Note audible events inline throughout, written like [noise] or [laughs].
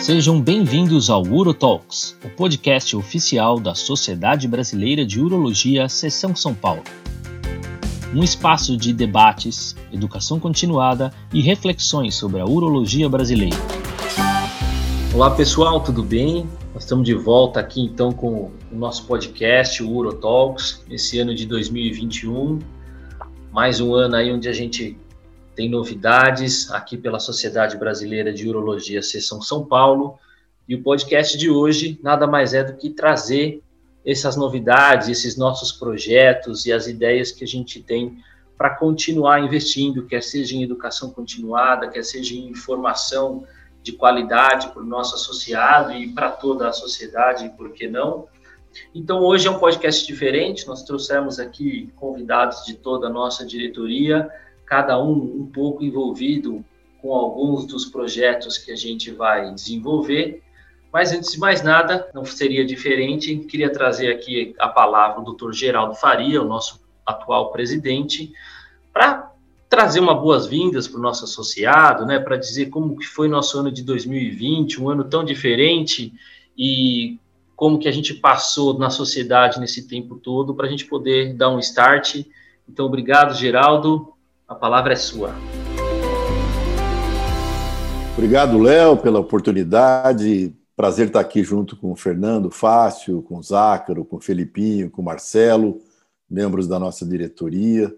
Sejam bem-vindos ao UroTalks, o podcast oficial da Sociedade Brasileira de Urologia, Seção São Paulo. Um espaço de debates, educação continuada e reflexões sobre a urologia brasileira. Olá pessoal, tudo bem? Nós estamos de volta aqui então com o nosso podcast, o UroTalks, esse ano de 2021. Mais um ano aí onde a gente tem novidades aqui pela Sociedade Brasileira de Urologia Seção São Paulo. E o podcast de hoje nada mais é do que trazer essas novidades, esses nossos projetos e as ideias que a gente tem para continuar investindo, quer seja em educação continuada, quer seja em informação de qualidade para o nosso associado e para toda a sociedade, por que não? Então, hoje é um podcast diferente, nós trouxemos aqui convidados de toda a nossa diretoria, cada um um pouco envolvido com alguns dos projetos que a gente vai desenvolver. Mas antes de mais nada, não seria diferente, queria trazer aqui a palavra do Dr. Geraldo Faria, o nosso atual presidente, para trazer uma boas-vindas para o nosso associado, né, para dizer como que foi nosso ano de 2020, um ano tão diferente e como que a gente passou na sociedade nesse tempo todo para a gente poder dar um start. Então, obrigado, Geraldo. A palavra é sua. Obrigado, Léo, pela oportunidade. Prazer estar aqui junto com o Fernando Fácil, com o Zácaro, com o Felipinho, com o Marcelo, membros da nossa diretoria,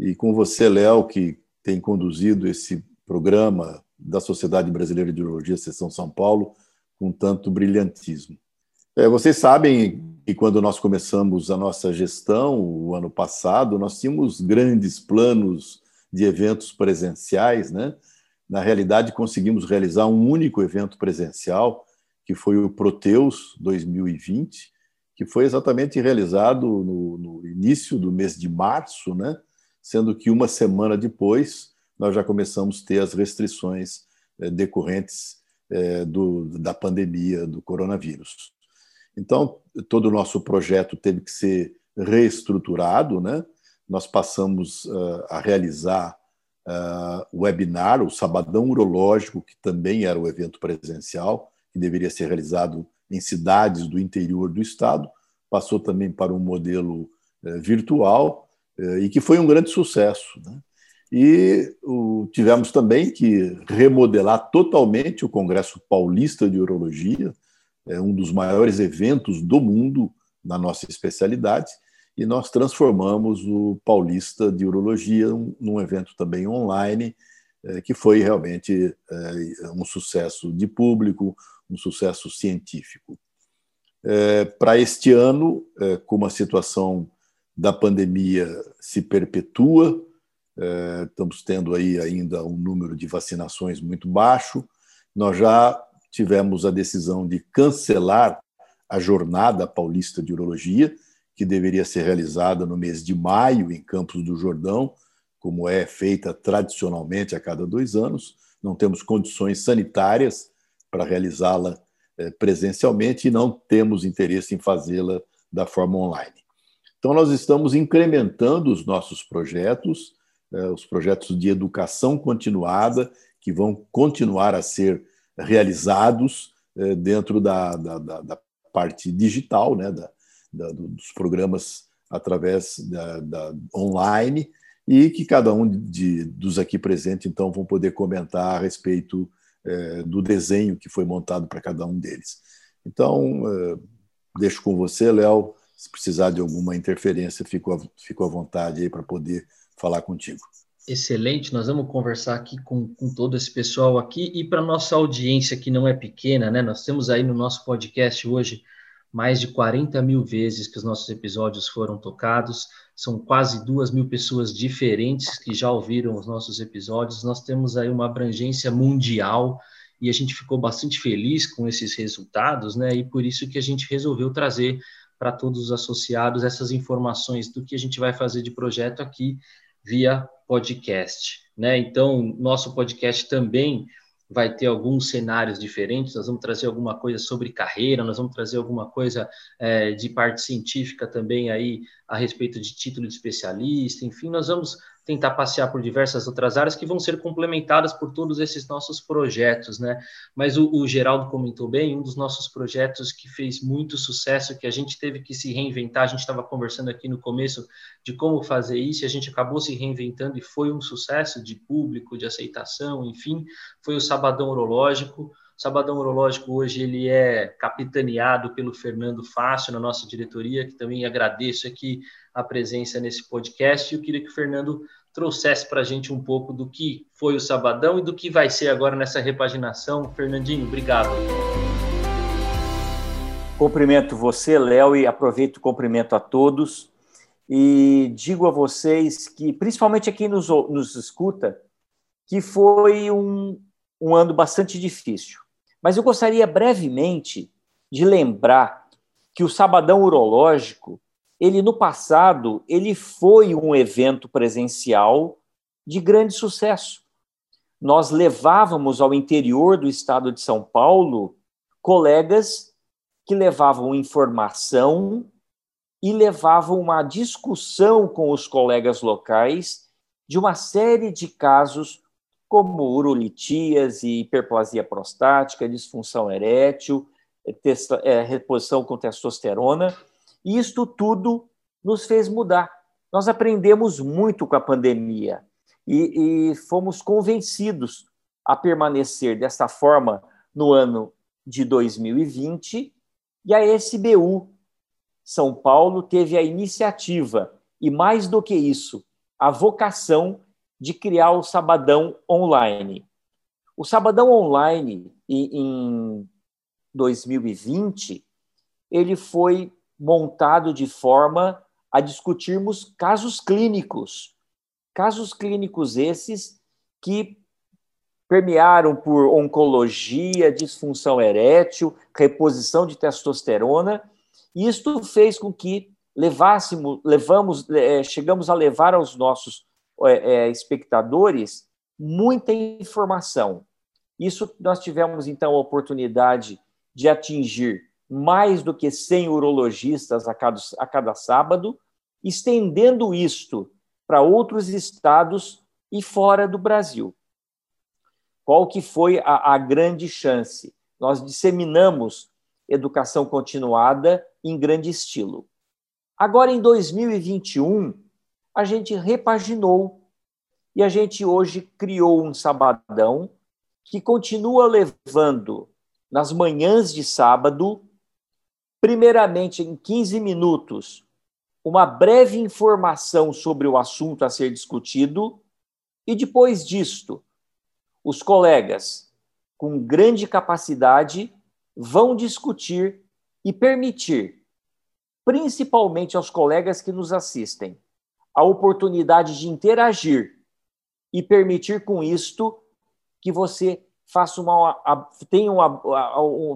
e com você, Léo, que tem conduzido esse programa da Sociedade Brasileira de Urologia, Seção São Paulo, com tanto brilhantismo. É, vocês sabem que quando nós começamos a nossa gestão, o ano passado, nós tínhamos grandes planos de eventos presenciais, né? Na realidade, conseguimos realizar um único evento presencial, que foi o Proteus 2020, que foi exatamente realizado no, no início do mês de março, né? Sendo que uma semana depois nós já começamos a ter as restrições eh, decorrentes eh, do, da pandemia do coronavírus. Então, todo o nosso projeto teve que ser reestruturado, né? Nós passamos uh, a realizar uh, o webinar, o Sabadão Urológico, que também era o evento presencial, que deveria ser realizado em cidades do interior do estado, passou também para um modelo uh, virtual e que foi um grande sucesso. Né? E o, tivemos também que remodelar totalmente o Congresso Paulista de Urologia, é um dos maiores eventos do mundo na nossa especialidade, e nós transformamos o Paulista de Urologia num evento também online, eh, que foi realmente eh, um sucesso de público, um sucesso científico. Eh, para este ano, como a situação da pandemia se perpetua, estamos tendo aí ainda um número de vacinações muito baixo, nós já tivemos a decisão de cancelar a Jornada Paulista de Urologia, que deveria ser realizada no mês de maio em Campos do Jordão, como é feita tradicionalmente a cada dois anos. Não temos condições sanitárias para realizá-la eh, presencialmente e não temos interesse em fazê-la da forma online. Então, nós estamos incrementando os nossos projetos, eh, os projetos de educação continuada, que vão continuar a ser realizados eh, dentro da, da, da, parte digital, né, da, da, dos programas através da, da, online e que cada um de, dos aqui presentes então vão poder comentar a respeito é, do desenho que foi montado para cada um deles. Então é, deixo com você, Léo. Se precisar de alguma interferência, fico, fico à vontade aí para poder falar contigo. Excelente, nós vamos conversar aqui com, com todo esse pessoal aqui e para nossa audiência que não é pequena, né? Nós temos aí no nosso podcast hoje mais de 40 mil vezes que os nossos episódios foram tocados, são quase duas mil pessoas diferentes que já ouviram os nossos episódios, nós temos aí uma abrangência mundial e a gente ficou bastante feliz com esses resultados, né? E por isso que a gente resolveu trazer para todos os associados essas informações do que a gente vai fazer de projeto aqui via podcast, né? Então, nosso podcast também vai ter alguns cenários diferentes, nós vamos trazer alguma coisa sobre carreira, nós vamos trazer alguma coisa é, de parte científica também aí a respeito de título de especialista, enfim, nós vamos tentar passear por diversas outras áreas que vão ser complementadas por todos esses nossos projetos, né? Mas o, o Geraldo comentou bem, um dos nossos projetos que fez muito sucesso, que a gente teve que se reinventar, a gente estava conversando aqui no começo de como fazer isso, e a gente acabou se reinventando e foi um sucesso de público, de aceitação, enfim, foi o Sabadão Urológico. Sabadão Urológico hoje ele é capitaneado pelo Fernando Fácil na nossa diretoria, que também agradeço aqui a presença nesse podcast. Eu queria que o Fernando trouxesse para a gente um pouco do que foi o Sabadão e do que vai ser agora nessa repaginação. Fernandinho, obrigado. Cumprimento você, Léo, e aproveito o cumprimento a todos. E digo a vocês que, principalmente aqui nos, nos escuta, que foi um, um ano bastante difícil. Mas eu gostaria brevemente de lembrar que o Sabadão Urológico, ele no passado, ele foi um evento presencial de grande sucesso. Nós levávamos ao interior do estado de São Paulo colegas que levavam informação e levavam uma discussão com os colegas locais de uma série de casos como urolitias e hiperplasia prostática, disfunção erétil, é, reposição com testosterona. E isto tudo nos fez mudar. Nós aprendemos muito com a pandemia e, e fomos convencidos a permanecer dessa forma no ano de 2020. E a SBU São Paulo teve a iniciativa, e mais do que isso, a vocação de criar o Sabadão Online. O Sabadão Online, em 2020, ele foi montado de forma a discutirmos casos clínicos. Casos clínicos esses que permearam por oncologia, disfunção erétil, reposição de testosterona, e isto fez com que levássemos, levamos, é, chegamos a levar aos nossos é, é, espectadores muita informação. Isso nós tivemos, então, a oportunidade de atingir mais do que 100 urologistas a cada, a cada sábado, estendendo isto para outros estados e fora do Brasil. Qual que foi a, a grande chance? Nós disseminamos educação continuada em grande estilo. Agora, em 2021, a gente repaginou e a gente hoje criou um sabadão que continua levando nas manhãs de sábado, primeiramente em 15 minutos, uma breve informação sobre o assunto a ser discutido, e depois disto, os colegas com grande capacidade vão discutir e permitir, principalmente aos colegas que nos assistem, a oportunidade de interagir e permitir com isto que você faça uma tenha uma,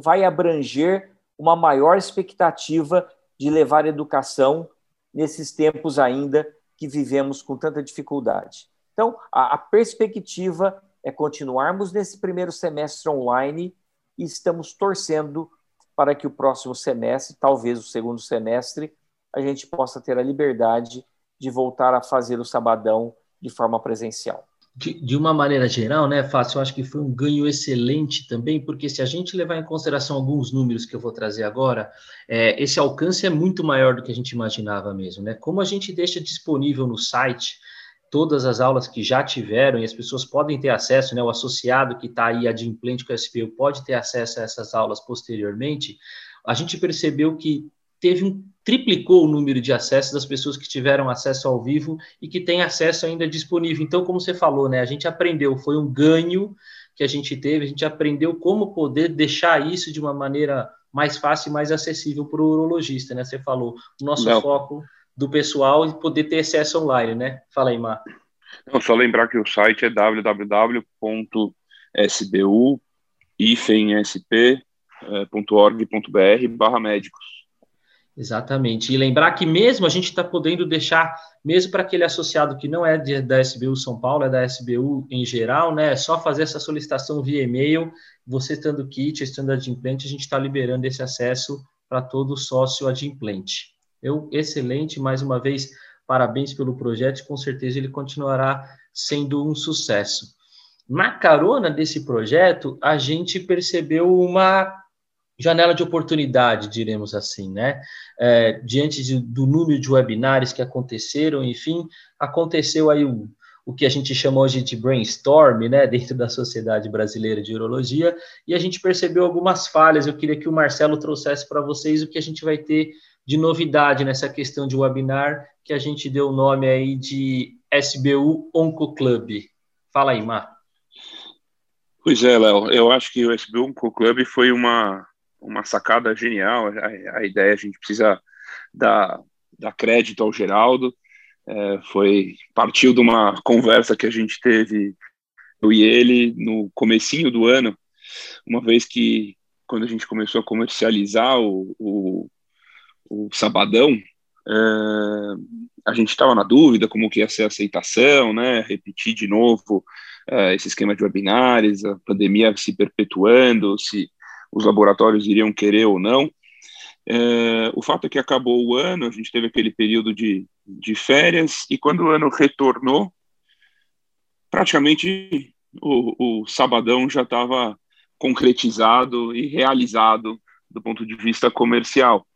vai abranger uma maior expectativa de levar educação nesses tempos ainda que vivemos com tanta dificuldade. Então, a, a perspectiva é continuarmos nesse primeiro semestre online e estamos torcendo para que o próximo semestre, talvez o segundo semestre, a gente possa ter a liberdade de voltar a fazer o sabadão de forma presencial. De, de, uma maneira geral, né, Fácil, eu acho que foi um ganho excelente também, porque se a gente levar em consideração alguns números que eu vou trazer agora, é, esse alcance é muito maior do que a gente imaginava mesmo, né? Como a gente deixa disponível no site todas as aulas que já tiveram e as pessoas podem ter acesso, né? O associado que está aí adimplente com o SPU pode ter acesso a essas aulas posteriormente. A gente percebeu que teve um triplicou o número de acessos das pessoas que tiveram acesso ao vivo e que têm acesso ainda disponível. Então, como você falou, né, a gente aprendeu, foi um ganho que a gente teve, a gente aprendeu como poder deixar isso de uma maneira mais fácil e mais acessível para o urologista, né? Você falou, o nosso Não. foco do pessoal e poder ter acesso online, né? Fala aí, Mar. Não, só lembrar que o site é www.sbu-sp.org.br barra médicos. Exatamente. E lembrar que mesmo a gente está podendo deixar, mesmo para aquele associado que não é de, da SBU São Paulo, é da SBU em geral, né? É só fazer essa solicitação via e-mail. Você estando kit, estando adimplente, a gente está liberando esse acesso para todo sócio adimplente. Eu, excelente, mais uma vez, Parabéns pelo projeto, com certeza ele continuará sendo um sucesso. Na carona desse projeto, a gente percebeu uma janela de oportunidade, diremos assim, né? É, diante de, do número de webinários que aconteceram, enfim, aconteceu aí um, o que a gente chama hoje de brainstorm, né, [laughs] dentro da Sociedade Brasileira de Urologia, e a gente percebeu algumas falhas. Eu queria que o Marcelo trouxesse para vocês o que a gente vai ter de novidade nessa questão de webinar, que a gente deu o nome aí de SBU Onco Club. Fala aí, Mar. Pois é, Léo, eu acho que o SBU Onco Club foi uma, uma sacada genial. A, a ideia, a gente precisa dar, dar crédito ao Geraldo, é, foi partiu de uma conversa que a gente teve eu e ele no comecinho do ano, uma vez que quando a gente começou a comercializar o, o, o Sabadão, é, a gente estava na dúvida como que ia ser a aceitação, né? Repetir de novo é, esse esquema de webinários, a pandemia se perpetuando, se os laboratórios iriam querer ou não. É, o fato é que acabou o ano, a gente teve aquele período de, de férias, e quando o ano retornou, praticamente o, o sabadão já estava concretizado e realizado do ponto de vista comercial.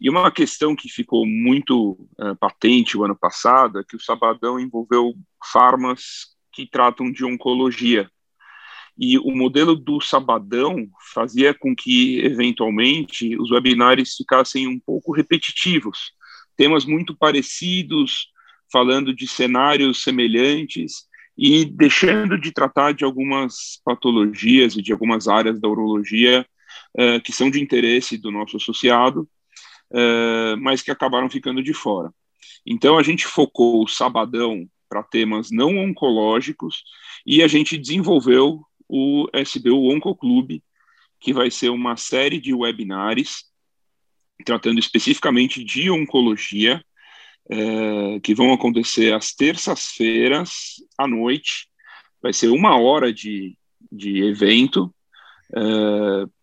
E uma questão que ficou muito uh, patente o ano passado é que o sabadão envolveu farmas que tratam de oncologia. E o modelo do Sabadão fazia com que, eventualmente, os webinários ficassem um pouco repetitivos, temas muito parecidos, falando de cenários semelhantes e deixando de tratar de algumas patologias e de algumas áreas da urologia uh, que são de interesse do nosso associado, uh, mas que acabaram ficando de fora. Então, a gente focou o Sabadão para temas não oncológicos e a gente desenvolveu o SBU Oncoclube, que vai ser uma série de webinários tratando especificamente de oncologia, é, que vão acontecer às terças-feiras à noite. Vai ser uma hora de, de evento, é,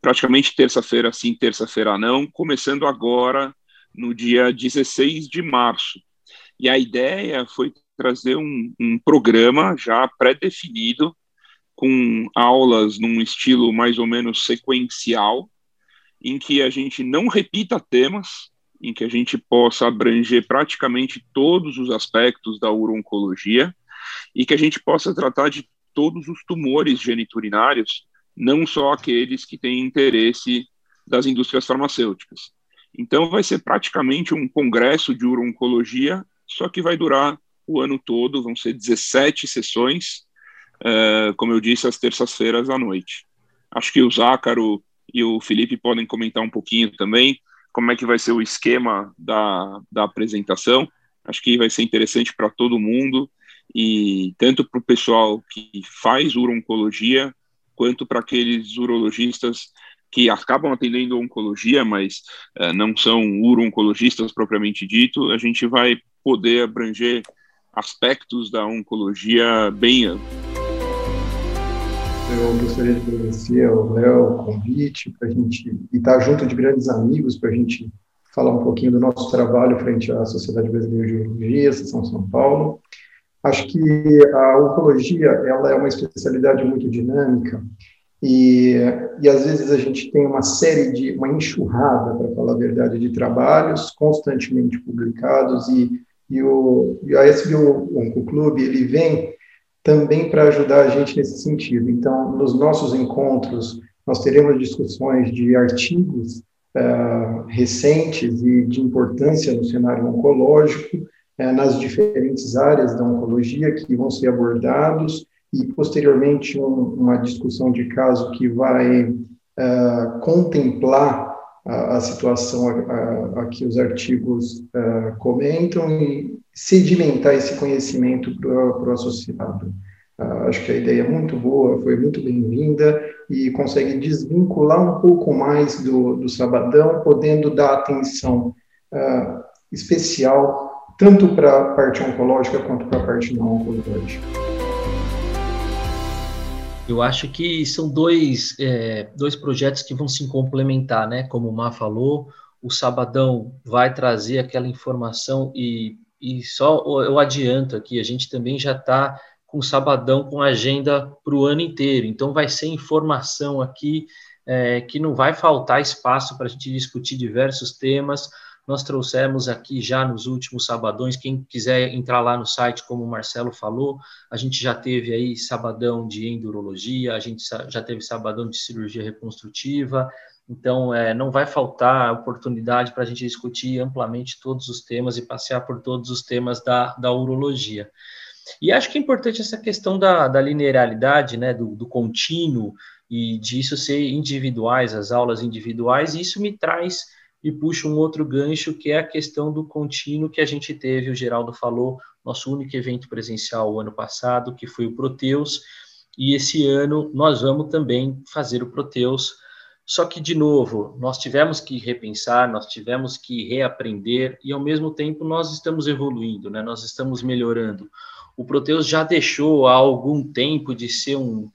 praticamente terça-feira sim, terça-feira não, começando agora no dia 16 de março. E a ideia foi trazer um, um programa já pré-definido com aulas num estilo mais ou menos sequencial, em que a gente não repita temas, em que a gente possa abranger praticamente todos os aspectos da urologia e que a gente possa tratar de todos os tumores geniturinários, não só aqueles que têm interesse das indústrias farmacêuticas. Então, vai ser praticamente um congresso de urologia, só que vai durar o ano todo, vão ser 17 sessões, é, como eu disse, às terças-feiras à noite. Acho que o Zácaro e o Felipe podem comentar um pouquinho também como é que vai ser o esquema da, da apresentação. Acho que vai ser interessante para todo mundo e tanto para o pessoal que faz urologia quanto para aqueles urologistas que acabam atendendo oncologia, mas uh, não são uro-oncologistas propriamente dito, a gente vai poder abranger aspectos da oncologia bem amplos. Eu gostaria de agradecer ao Léo o convite para a gente estar junto de grandes amigos para a gente falar um pouquinho do nosso trabalho frente à Sociedade Brasileira de Urologia, São São Paulo. Acho que a oncologia ela é uma especialidade muito dinâmica e, e às vezes a gente tem uma série de uma enxurrada, para falar a verdade, de trabalhos constantemente publicados e, e o e a SBO Oncoclube ele vem também para ajudar a gente nesse sentido. Então, nos nossos encontros, nós teremos discussões de artigos uh, recentes e de importância no cenário oncológico, uh, nas diferentes áreas da oncologia que vão ser abordados, e posteriormente um, uma discussão de caso que vai uh, contemplar a, a situação a, a, que os artigos comentam e sedimentar esse conhecimento para o associado. Uh, acho que a ideia é muito boa, foi muito bem-vinda e consegue desvincular um pouco mais do, do sabadão, podendo dar atenção uh, especial tanto para a parte oncológica quanto para a parte não oncológica. Eu acho que são dois, é, dois projetos que vão se complementar, né? Como o Má falou, o Sabadão vai trazer aquela informação e e só eu adianto aqui, a gente também já está com sabadão com agenda para o ano inteiro, então vai ser informação aqui é, que não vai faltar espaço para a gente discutir diversos temas. Nós trouxemos aqui já nos últimos sabadões, quem quiser entrar lá no site, como o Marcelo falou, a gente já teve aí sabadão de endurologia, a gente já teve sabadão de cirurgia reconstrutiva, então é, não vai faltar oportunidade para a gente discutir amplamente todos os temas e passear por todos os temas da, da urologia. E acho que é importante essa questão da, da linearidade, né, do, do contínuo, e disso ser individuais, as aulas individuais, e isso me traz e puxa um outro gancho, que é a questão do contínuo que a gente teve, o Geraldo falou, nosso único evento presencial o ano passado, que foi o Proteus, e esse ano nós vamos também fazer o Proteus, só que, de novo, nós tivemos que repensar, nós tivemos que reaprender, e ao mesmo tempo nós estamos evoluindo, né? nós estamos melhorando. O Proteus já deixou há algum tempo de ser um,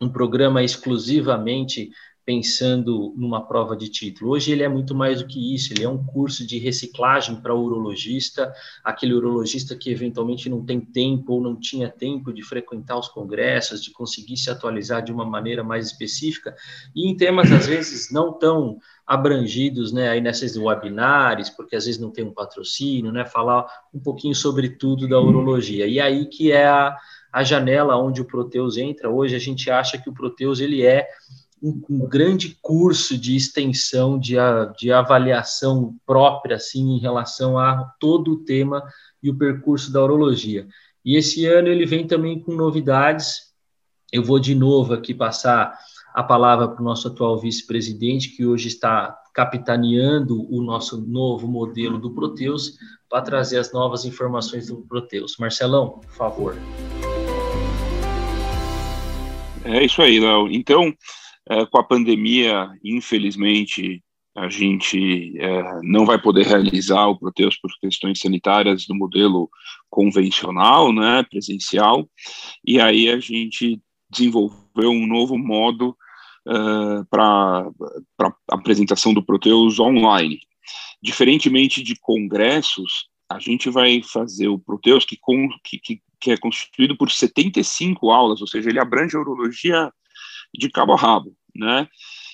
um programa exclusivamente pensando numa prova de título. Hoje ele é muito mais do que isso, ele é um curso de reciclagem para urologista, aquele urologista que eventualmente não tem tempo ou não tinha tempo de frequentar os congressos, de conseguir se atualizar de uma maneira mais específica, e em temas às vezes não tão abrangidos, né, aí nesses webinars, porque às vezes não tem um patrocínio, né, falar um pouquinho sobre tudo da urologia. E aí que é a, a janela onde o Proteus entra. Hoje a gente acha que o Proteus ele é um, um, grande curso de extensão, de, de avaliação própria, assim, em relação a todo o tema e o percurso da urologia. E esse ano ele vem também com novidades. Eu vou de novo aqui passar a palavra para o nosso atual vice-presidente, que hoje está capitaneando o nosso novo modelo do Proteus, para trazer as novas informações do Proteus. Marcelão, por favor. É isso aí, Léo. Então, é, com a pandemia, infelizmente, a gente é, não vai poder realizar o Proteus por questões sanitárias do modelo convencional, né, presencial, e aí a gente desenvolveu um novo modo uh, para apresentação do Proteus online. Diferentemente de congressos, a gente vai fazer o Proteus, que, com, que, que, é constituído por 75 aulas, ou seja, ele abrange a urologia de cabo a rabo, né?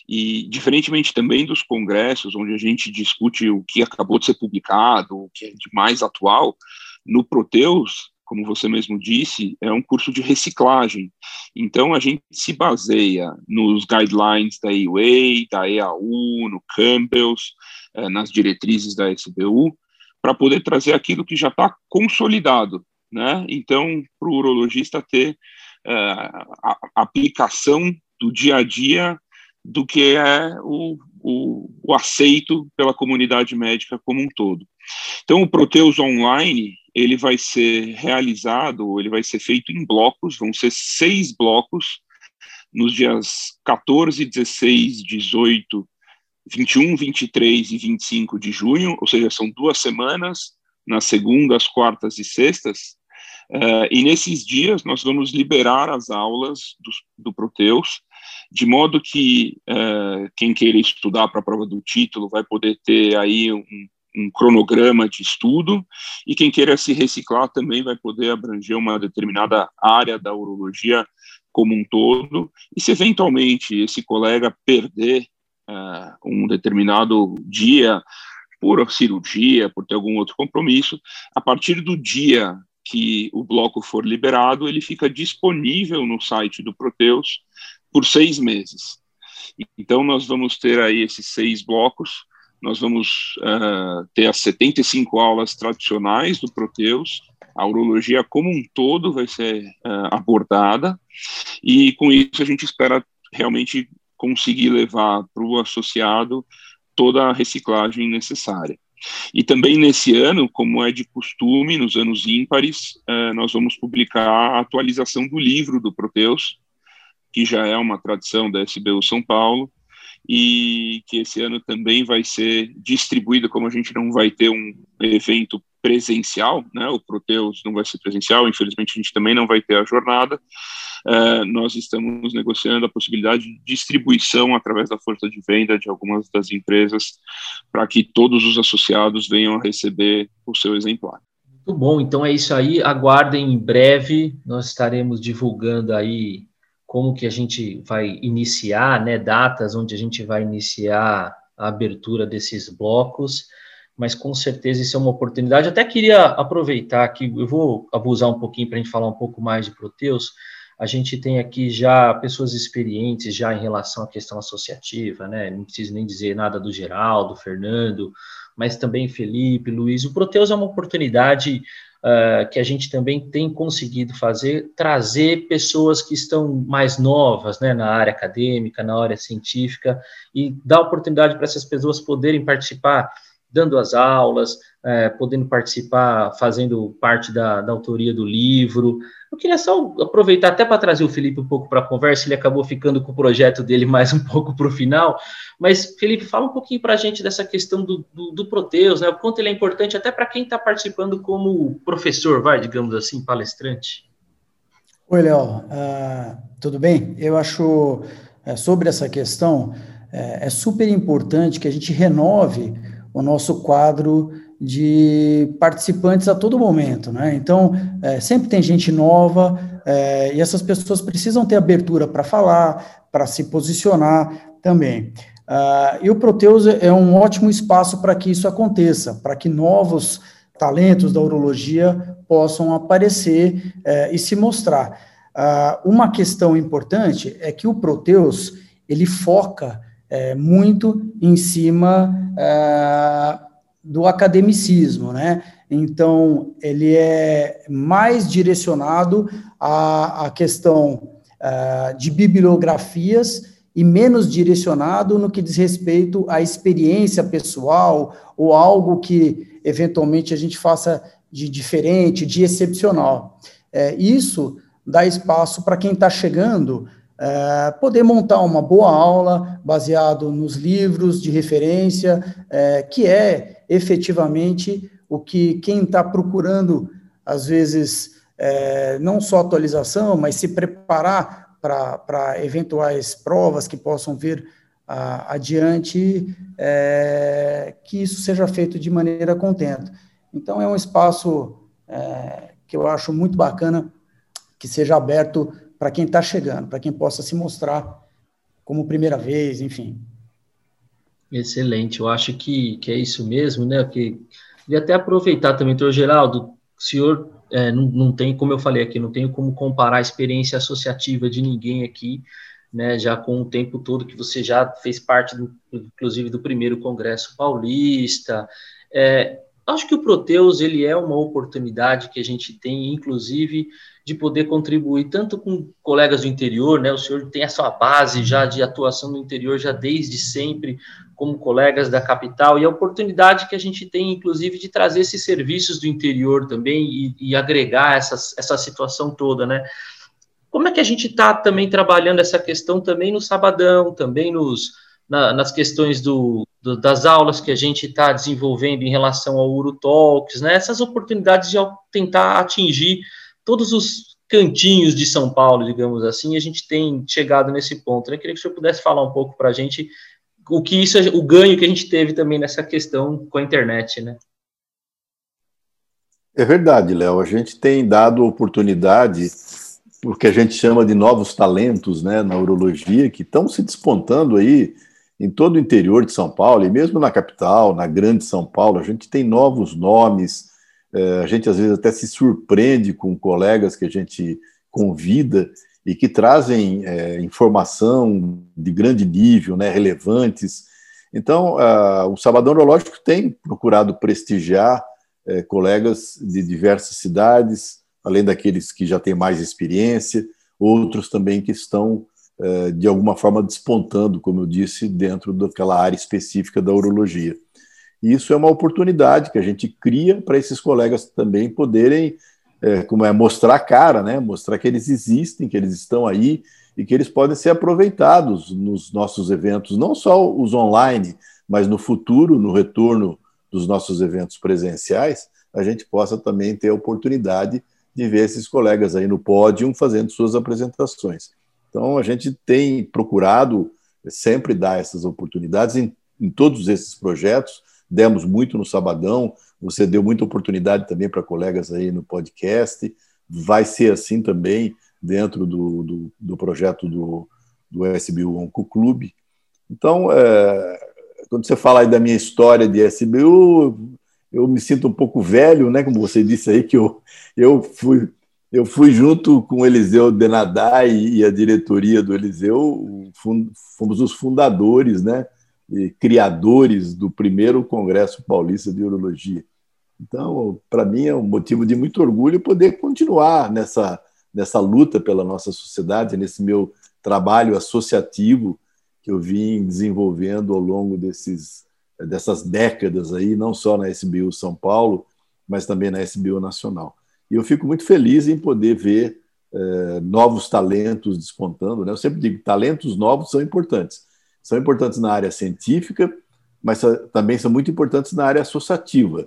E diferentemente também dos congressos, onde a gente discute o que acabou de ser publicado, o que é de mais atual, no Proteus, como você mesmo disse, é um curso de reciclagem. Então a gente se baseia nos guidelines da EUA, da EAU, no Campbell's, eh, nas diretrizes da SBU, para poder trazer aquilo que já está consolidado, né? Então, para o urologista ter a aplicação do dia a dia do que é o, o, o, aceito pela comunidade médica como um todo. Então, o Proteus Online, ele vai ser realizado, ele vai ser feito em blocos, vão ser seis blocos, nos dias 14, 16, 18, 21, 23 e 25 de junho, ou seja, são duas semanas, nas segundas, quartas e sextas, uh, e nesses dias nós vamos liberar as aulas do, do Proteus, de modo que uh, quem queira estudar para a prova do título vai poder ter aí um, um, cronograma de estudo, e quem queira se reciclar também vai poder abranger uma determinada área da urologia como um todo, e se eventualmente esse colega perder uh, um determinado dia por cirurgia, por ter algum outro compromisso, a partir do dia que o bloco for liberado, ele fica disponível no site do Proteus por seis meses. Então, nós vamos ter aí esses seis blocos, nós vamos uh, ter as 75 aulas tradicionais do Proteus, a urologia como um todo vai ser uh, abordada, e com isso a gente espera realmente conseguir levar para o associado toda a reciclagem necessária. E também nesse ano, como é de costume, nos anos ímpares, uh, nós vamos publicar a atualização do livro do Proteus, que já é uma tradição da SBU São Paulo, e que esse ano também vai ser distribuído, como a gente não vai ter um evento presencial, né, o Proteus não vai ser presencial, infelizmente a gente também não vai ter a jornada, uh, nós estamos negociando a possibilidade de distribuição através da força de venda de algumas das empresas, para que todos os associados venham a receber o seu exemplar. Muito bom, então é isso aí. Aguardem em breve, nós estaremos divulgando aí como que a gente vai iniciar, né, datas onde a gente vai iniciar a abertura desses blocos, mas com certeza isso é uma oportunidade. até queria aproveitar que eu vou abusar um pouquinho para a gente falar um pouco mais de Proteus. A gente tem aqui já pessoas experientes já em relação à questão associativa, né? Não preciso nem dizer nada do Geraldo, Fernando, mas também Felipe, Luiz. O Proteus é uma oportunidade uh, que a gente também tem conseguido fazer, trazer pessoas que estão mais novas, né, na área acadêmica, na área científica, e dar oportunidade para essas pessoas poderem participar, dando as aulas, uh, podendo participar, fazendo parte da, da autoria do livro, eu queria só aproveitar até para trazer o Felipe um pouco para a conversa, ele acabou ficando com o projeto dele [laughs] mais um pouco para o final, mas, Felipe, fala um pouquinho para a gente dessa questão do, do, do, Proteus, né? o quanto ele é importante até para quem está participando como professor, vai, digamos assim, palestrante. Oi, Léo, uh, tudo bem? Eu acho, uh, sobre essa questão, uh, é super importante que a gente renove o nosso quadro de participantes a todo momento, né? Então, é, sempre tem gente nova é, e essas pessoas precisam ter abertura para falar, para se posicionar também. Uh, e o Proteus é um ótimo espaço para que isso aconteça, para que novos talentos da urologia possam aparecer é, e se mostrar. Uh, uma questão importante é que o Proteus ele foca é, muito em cima é, do academicismo, né? Então, ele é mais direcionado à, à questão uh, de bibliografias e menos direcionado no que diz respeito à experiência pessoal ou algo que eventualmente a gente faça de diferente, de excepcional. É, isso dá espaço para quem está chegando é, poder montar uma boa aula baseado nos livros de referência, é, que é efetivamente o que quem está procurando, às vezes, é, não só atualização, mas se preparar para eventuais provas que possam vir a, adiante, é, que isso seja feito de maneira contenta. Então, é um espaço é, que eu acho muito bacana que seja aberto para quem está chegando, para quem possa se mostrar como primeira vez, enfim. Excelente, eu acho que, que é isso mesmo, né? Que, e até aproveitar também, doutor Geraldo, o senhor é, não, não tem, como eu falei aqui, não tenho como comparar a experiência associativa de ninguém aqui, né? Já com o tempo todo que você já fez parte, do, inclusive, do primeiro Congresso Paulista. É, acho que o Proteus ele é uma oportunidade que a gente tem, inclusive, de poder contribuir tanto com colegas do interior, né? O senhor tem a sua base já de atuação no interior já desde sempre, como colegas da capital, e a oportunidade que a gente tem, inclusive, de trazer esses serviços do interior também e, e agregar essa, essa situação toda, né? Como é que a gente está também trabalhando essa questão também no sabadão, também nos, na, nas questões do, do, das aulas que a gente está desenvolvendo em relação ao Urutalks, né? Essas oportunidades de tentar atingir todos os cantinhos de São Paulo, digamos assim, a gente tem chegado nesse ponto. Eu queria que o senhor pudesse falar um pouco para a gente o que isso, o ganho que a gente teve também nessa questão com a internet, né? É verdade, Léo. A gente tem dado oportunidade o que a gente chama de novos talentos, né, na urologia que estão se despontando aí em todo o interior de São Paulo e mesmo na capital, na grande São Paulo. A gente tem novos nomes é, a gente às vezes até se surpreende com colegas que a gente convida e que trazem é, informação de grande nível, né, relevantes. Então, o Sabadão Urológico tem procurado prestigiar é, colegas de diversas cidades, além daqueles que já têm mais experiência, outros também que estão, é, de alguma forma, despontando, como eu disse, dentro daquela área específica da urologia. E isso é uma oportunidade que a gente cria para esses colegas também poderem é, como é, mostrar a cara, né? mostrar que eles existem, que eles estão aí e que eles podem ser aproveitados nos nossos eventos, não só os online, mas no futuro, no retorno dos nossos eventos presenciais, a gente possa também ter a oportunidade de ver esses colegas aí no pódio fazendo suas apresentações. Então, a gente tem procurado sempre dar essas oportunidades em, em todos esses projetos, demos muito no sabadão, você deu muita oportunidade também para colegas aí no podcast, vai ser assim também dentro do, do, do projeto do, do SBU Onco Clube. Então, é, quando você fala aí da minha história de SBU, eu me sinto um pouco velho, né? Como você disse aí, que eu, eu fui eu fui junto com o Eliseu Denadai e a diretoria do Eliseu, fomos os fundadores, né, criadores do primeiro Congresso Paulista de Urologia. Então, para mim é um motivo de muito orgulho poder continuar nessa, nessa luta pela nossa sociedade, nesse meu trabalho associativo que eu vim desenvolvendo ao longo desses, dessas décadas aí, não só na SBU São Paulo, mas também na SBU Nacional. E eu fico muito feliz em poder ver é, novos talentos despontando. Né? Eu sempre digo, talentos novos são importantes. São importantes na área científica, mas também são muito importantes na área associativa.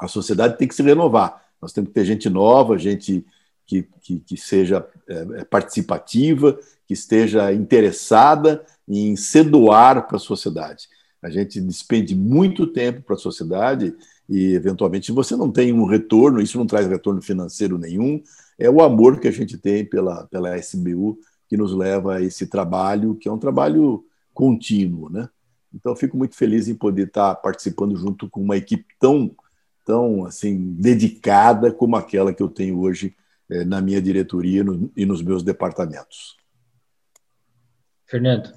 A sociedade tem que se renovar. Nós temos que ter gente nova, gente que, que, que seja é, participativa, que esteja interessada em se doar para a sociedade. A gente despende muito tempo para a sociedade e, eventualmente, você não tem um retorno, isso não traz retorno financeiro nenhum, é o amor que a gente tem pela, pela SBU que nos leva a esse trabalho, que é um trabalho contínuo, né? Então, fico muito feliz em poder estar participando junto com uma equipe tão, tão assim dedicada como aquela que eu tenho hoje eh, na minha diretoria no, e nos meus departamentos. Fernando.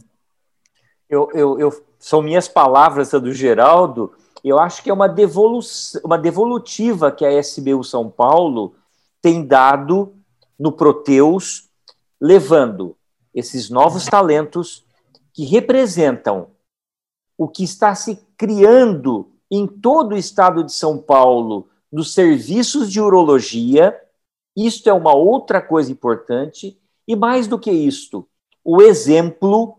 Eu, eu, eu, são minhas palavras do Geraldo. Eu acho que é uma, devolução, uma devolutiva que a SBU São Paulo tem dado no Proteus, levando esses novos talentos que representam o que está se criando em todo o estado de São Paulo nos serviços de urologia. Isto é uma outra coisa importante. E mais do que isto, o exemplo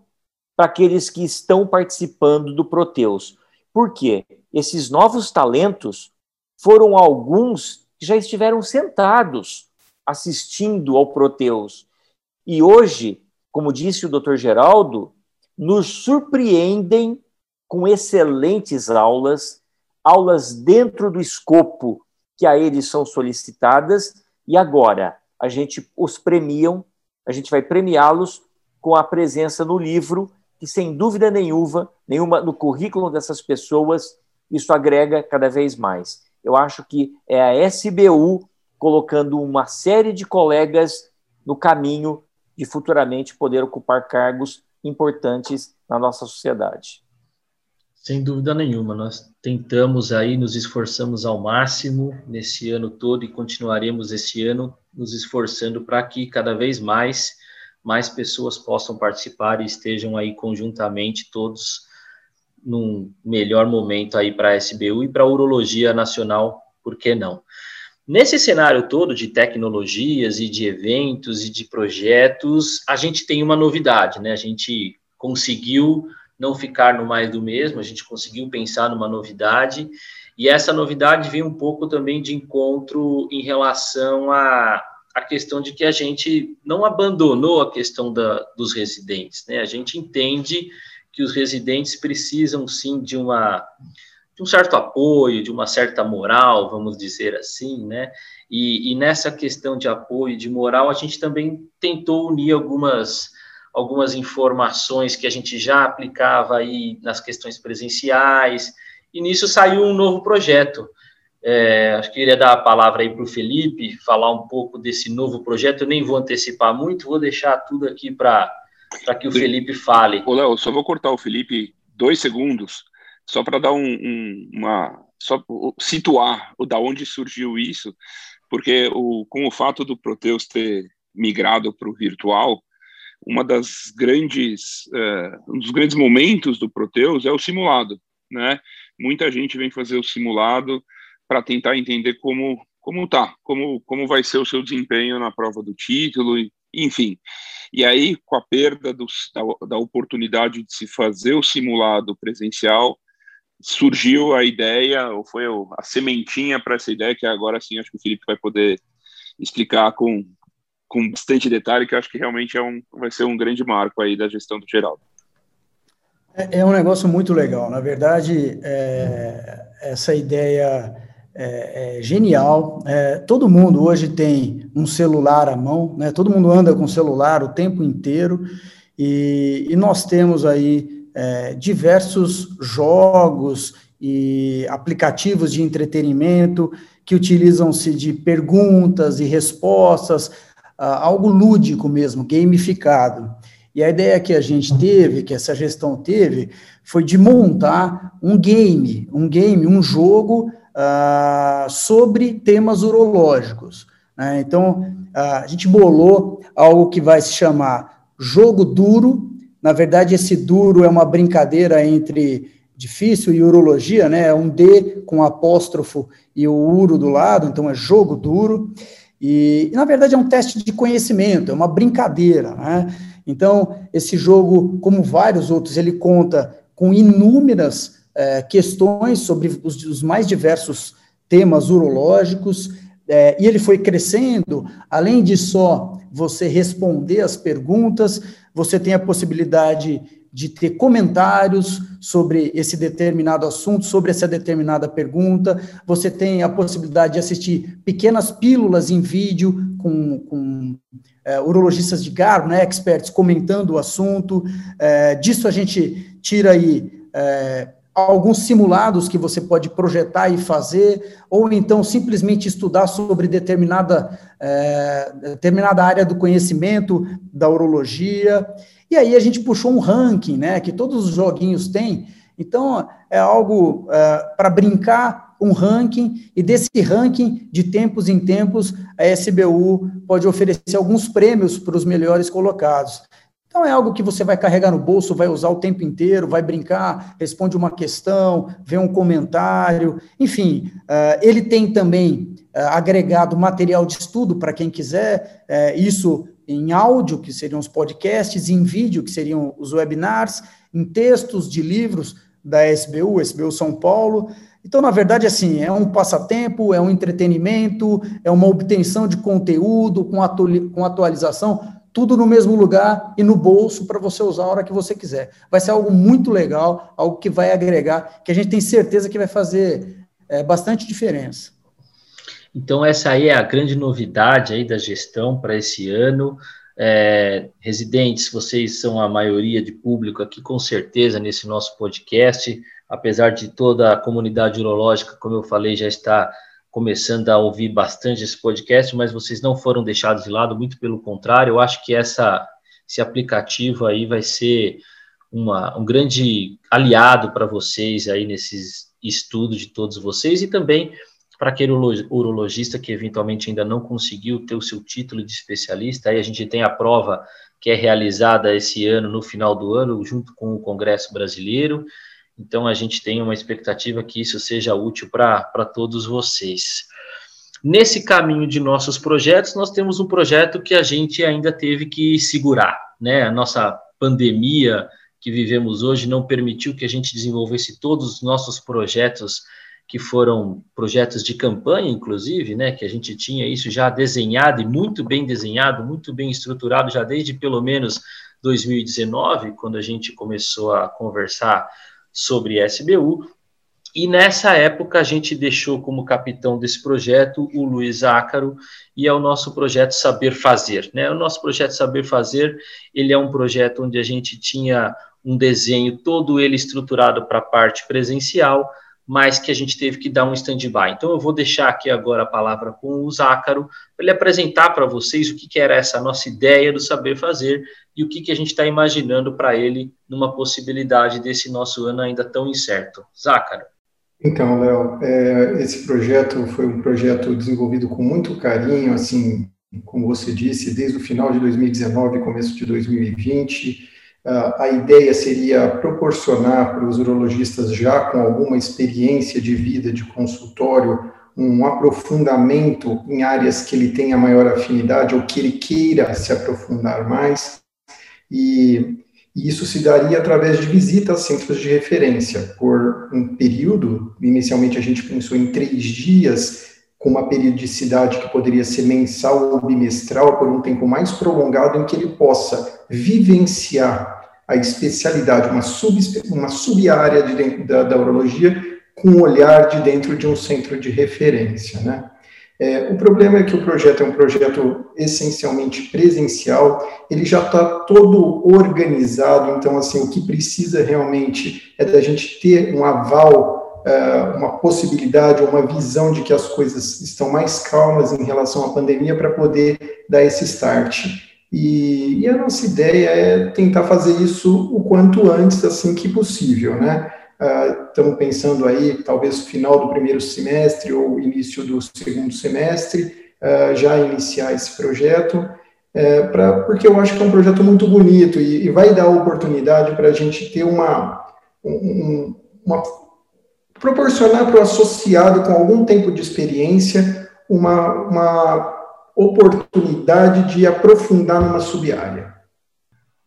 para aqueles que estão participando do Proteus. Por quê? Esses novos talentos foram alguns que já estiveram sentados assistindo ao Proteus. E hoje, como disse o Dr. Geraldo, nos surpreendem com excelentes aulas, aulas dentro do escopo que a eles são solicitadas, e agora a gente os premiam, a gente vai premiá-los com a presença no livro que, sem dúvida nenhuma, nenhuma, no currículo dessas pessoas, isso agrega cada vez mais. Eu acho que é a SBU colocando uma série de colegas no caminho de futuramente poder ocupar cargos importantes na nossa sociedade. Sem dúvida nenhuma, nós tentamos aí, nos esforçamos ao máximo nesse ano todo e continuaremos esse ano nos esforçando para que cada vez mais mais pessoas possam participar e estejam aí conjuntamente todos num melhor momento aí para a SBU e para a urologia nacional, por que não? Nesse cenário todo de tecnologias e de eventos e de projetos, a gente tem uma novidade, né? A gente conseguiu não ficar no mais do mesmo, a gente conseguiu pensar numa novidade, e essa novidade vem um pouco também de encontro em relação a a questão de que a gente não abandonou a questão da, dos residentes, né? A gente entende que os residentes precisam sim de uma de um certo apoio, de uma certa moral, vamos dizer assim, né? E, e nessa questão de apoio de moral, a gente também tentou unir algumas algumas informações que a gente já aplicava aí nas questões presenciais, e nisso saiu um novo projeto, é, acho que queria dar a palavra aí para o Felipe, falar um pouco desse novo projeto. Eu nem vou antecipar muito, vou deixar tudo aqui para que o Felipe fale. Ô, Léo, só vou cortar o Felipe dois segundos, só para dar um, um, uma. só situar o da onde surgiu isso, porque o, com o fato do Proteus ter migrado para o virtual, uma das grandes, uh, um dos grandes momentos do Proteus é o simulado, né? Muita gente vem fazer o simulado para tentar entender como como tá, como como vai ser o seu desempenho na prova do título, enfim. E aí, com a perda do, da, da oportunidade de se fazer o simulado presencial, surgiu a ideia, ou foi a sementinha para essa ideia, que agora sim acho que o Felipe vai poder explicar com, com bastante detalhe, que acho que realmente é um, vai ser um grande marco aí da gestão do Geraldo. É, é um negócio muito legal. Na verdade, é, essa ideia é, é genial. É, todo mundo hoje tem um celular à mão, né? todo mundo anda com celular o tempo inteiro, e, e nós temos aí é, diversos jogos e aplicativos de entretenimento que utilizam-se de perguntas e respostas, algo lúdico mesmo, gamificado. E a ideia que a gente teve, que essa gestão teve, foi de montar um game, um game, um jogo uh, sobre temas urológicos. Né? Então, uh, a gente bolou algo que vai se chamar jogo duro. Na verdade, esse duro é uma brincadeira entre difícil e urologia, né? É um D com apóstrofo e o uro do lado, então é jogo duro. E, na verdade, é um teste de conhecimento, é uma brincadeira, né? Então, esse jogo, como vários outros, ele conta com inúmeras é, questões sobre os, os, mais diversos temas urológicos, é, e ele foi crescendo, além de só você responder as perguntas, você tem a possibilidade de ter comentários sobre esse determinado assunto, sobre essa determinada pergunta. Você tem a possibilidade de assistir pequenas pílulas em vídeo com, com é, urologistas de Garbo, né, experts comentando o assunto. É, disso a gente tira aí é, alguns simulados que você pode projetar e fazer, ou então simplesmente estudar sobre determinada, é, determinada área do conhecimento da urologia. E aí a gente puxou um ranking, né, que todos os joguinhos têm. Então, é algo é, para brincar, um ranking, e desse ranking, de tempos em tempos, a SBU pode oferecer alguns prêmios para os melhores colocados. Então, é algo que você vai carregar no bolso, vai usar o tempo inteiro, vai brincar, responde uma questão, vê um comentário, enfim. Uh, ele tem também uh, agregado material de estudo para quem quiser, uh, isso em áudio, que seriam os podcasts, em vídeo, que seriam os webinars, em textos de livros da SBU, SBU São Paulo. Então, na verdade, assim, é um passatempo, é um entretenimento, é uma obtenção de conteúdo com atualização, tudo no mesmo lugar e no bolso para você usar a hora que você quiser. Vai ser algo muito legal, algo que vai agregar, que a gente tem certeza que vai fazer é, bastante diferença. Então, essa aí é a grande novidade aí da gestão para esse ano. É, residentes, vocês são a maioria de público aqui, com certeza, nesse nosso podcast. Apesar de toda a comunidade urológica, como eu falei, já está começando a ouvir bastante esse podcast, mas vocês não foram deixados de lado, muito pelo contrário, eu acho que essa, esse aplicativo aí vai ser uma, um grande aliado para vocês aí nesses estudos de todos vocês e também para aquele urologista que eventualmente ainda não conseguiu ter o seu título de especialista, aí a gente tem a prova que é realizada esse ano, no final do ano, junto com o Congresso Brasileiro. Então, a gente tem uma expectativa que isso seja útil para todos vocês. Nesse caminho de nossos projetos, nós temos um projeto que a gente ainda teve que segurar, né? A nossa pandemia que vivemos hoje não permitiu que a gente desenvolvesse todos os nossos projetos que foram projetos de campanha, inclusive, né, que a gente tinha isso já desenhado e muito bem desenhado, muito bem estruturado já desde pelo menos 2019, quando a gente começou a conversar sobre SBU. E nessa época a gente deixou como capitão desse projeto o Luiz Ácaro e é o nosso projeto Saber Fazer. Né? O nosso projeto Saber Fazer ele é um projeto onde a gente tinha um desenho todo ele estruturado para a parte presencial, mas que a gente teve que dar um stand-by. Então, eu vou deixar aqui agora a palavra com o Zácaro, para ele apresentar para vocês o que, que, era essa nossa ideia do saber fazer e o que, que a gente está imaginando para ele numa possibilidade desse nosso ano ainda tão incerto. Zácaro. Então, Léo, é, esse projeto foi um projeto desenvolvido com muito carinho, assim, como você disse, desde o final de 2019, começo de 2020, ah, a ideia seria proporcionar para os urologistas já com alguma experiência de vida de consultório um aprofundamento em áreas que ele tenha maior afinidade ou que ele queira se aprofundar mais. E, e isso se daria através de visitas a centros de referência por um período. Inicialmente a gente pensou em três dias, com uma periodicidade que poderia ser mensal ou bimestral, por um tempo mais prolongado, em que ele possa vivenciar a especialidade, uma, sub, uma sub-área da, da urologia com um olhar de dentro de um centro de referência, né? É, o problema é que o projeto é um projeto essencialmente presencial, ele já está todo organizado, então, assim, o que precisa realmente é da gente ter um aval, uh, uma possibilidade, uma visão de que as coisas estão mais calmas em relação à pandemia para poder dar esse start. E, e, a nossa ideia é tentar fazer isso o quanto antes, assim que possível, né? Estamos pensando aí, talvez final do primeiro semestre ou início do segundo semestre, uh, já iniciar esse projeto, uh, pra, porque eu acho que é um projeto muito bonito e, e vai dar oportunidade para a gente ter uma, um, uma proporcionar para o associado com algum tempo de experiência uma, uma oportunidade de aprofundar numa sub-área.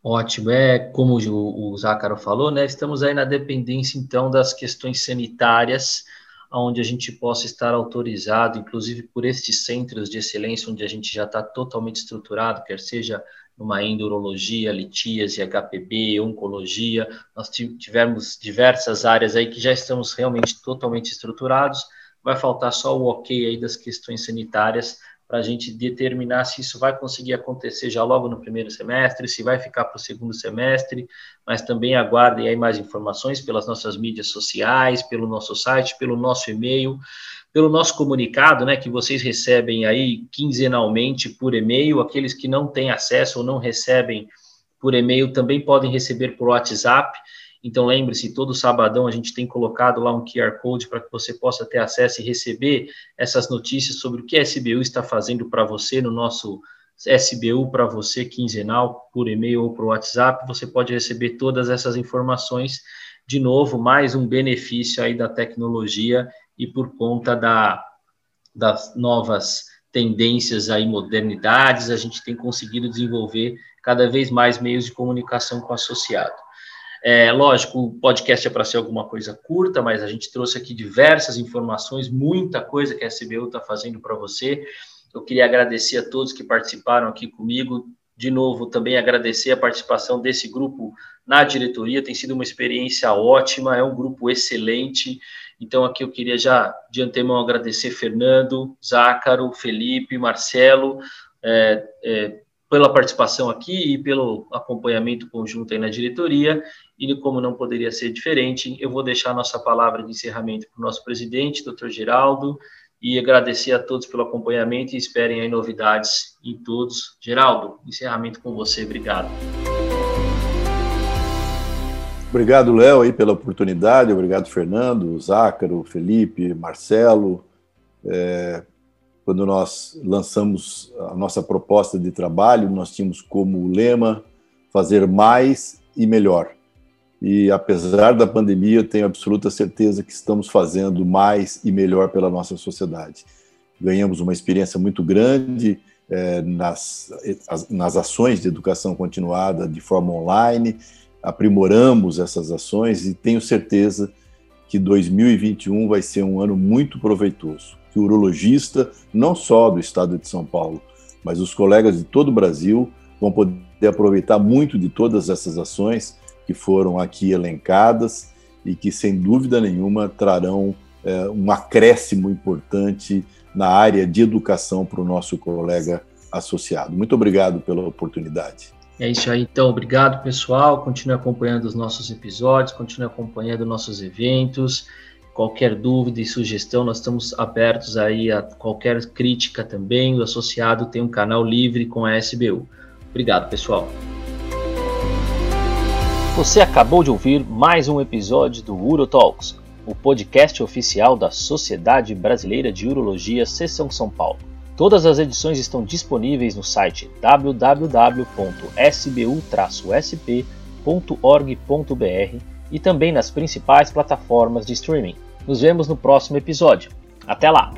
Ótimo, é como o, Zácaro falou, né? Estamos aí na dependência então das questões sanitárias, onde a gente possa estar autorizado, inclusive por estes centros de excelência, onde a gente já está totalmente estruturado, quer seja numa endurologia, litíase, HPB, oncologia, nós tivemos diversas áreas aí que já estamos realmente totalmente estruturados, vai faltar só o ok aí das questões sanitárias para a gente determinar se isso vai conseguir acontecer já logo no primeiro semestre, se vai ficar para o segundo semestre, mas também aguardem aí mais informações pelas nossas mídias sociais, pelo nosso site, pelo nosso e-mail, pelo nosso comunicado, né, que vocês recebem aí quinzenalmente por e-mail, aqueles que não têm acesso ou não recebem por e-mail também podem receber por WhatsApp, então, lembre-se, todo sabadão a gente tem colocado lá um QR Code para que você possa ter acesso e receber essas notícias sobre o que a SBU está fazendo para você no nosso SBU para você quinzenal, por e-mail ou por WhatsApp. Você pode receber todas essas informações. De novo, mais um benefício aí da tecnologia e por conta da, das novas tendências aí, modernidades, a gente tem conseguido desenvolver cada vez mais meios de comunicação com o associado. É, lógico, o podcast é para ser alguma coisa curta, mas a gente trouxe aqui diversas informações, muita coisa que a SBU está fazendo para você. Eu queria agradecer a todos que participaram aqui comigo. De novo, também agradecer a participação desse grupo na diretoria, tem sido uma experiência ótima, é um grupo excelente. Então, aqui eu queria já de antemão agradecer Fernando, Zácaro, Felipe, Marcelo, é, é, pela participação aqui e pelo acompanhamento conjunto aí na diretoria. E como não poderia ser diferente, eu vou deixar a nossa palavra de encerramento para o nosso presidente, doutor Geraldo, e agradecer a todos pelo acompanhamento e esperem aí novidades em todos. Geraldo, encerramento com você, obrigado. Obrigado, Léo, aí pela oportunidade, obrigado, Fernando, Zácaro, Felipe, Marcelo. É, quando nós lançamos a nossa proposta de trabalho, nós tínhamos como lema fazer mais e melhor. E apesar da pandemia, tenho absoluta certeza que estamos fazendo mais e melhor pela nossa sociedade. Ganhamos uma experiência muito grande é, nas, nas ações de educação continuada de forma online, aprimoramos essas ações e tenho certeza que 2021 vai ser um ano muito proveitoso. Que o urologista, não só do estado de São Paulo, mas os colegas de todo o Brasil, vão poder aproveitar muito de todas essas ações que foram aqui elencadas e que, sem dúvida nenhuma, trarão é, um acréscimo importante na área de educação para o nosso colega associado. Muito obrigado pela oportunidade. É isso aí, então. Obrigado, pessoal. Continue acompanhando os nossos episódios, continue acompanhando nossos eventos. Qualquer dúvida e sugestão, nós estamos abertos aí a qualquer crítica também. O associado tem um canal livre com a SBU. Obrigado, pessoal. Você acabou de ouvir mais um episódio do UroTalks, o podcast oficial da Sociedade Brasileira de Urologia Seção São Paulo. Todas as edições estão disponíveis no site www.sbu-sp.org.br e também nas principais plataformas de streaming. Nos vemos no próximo episódio. Até lá!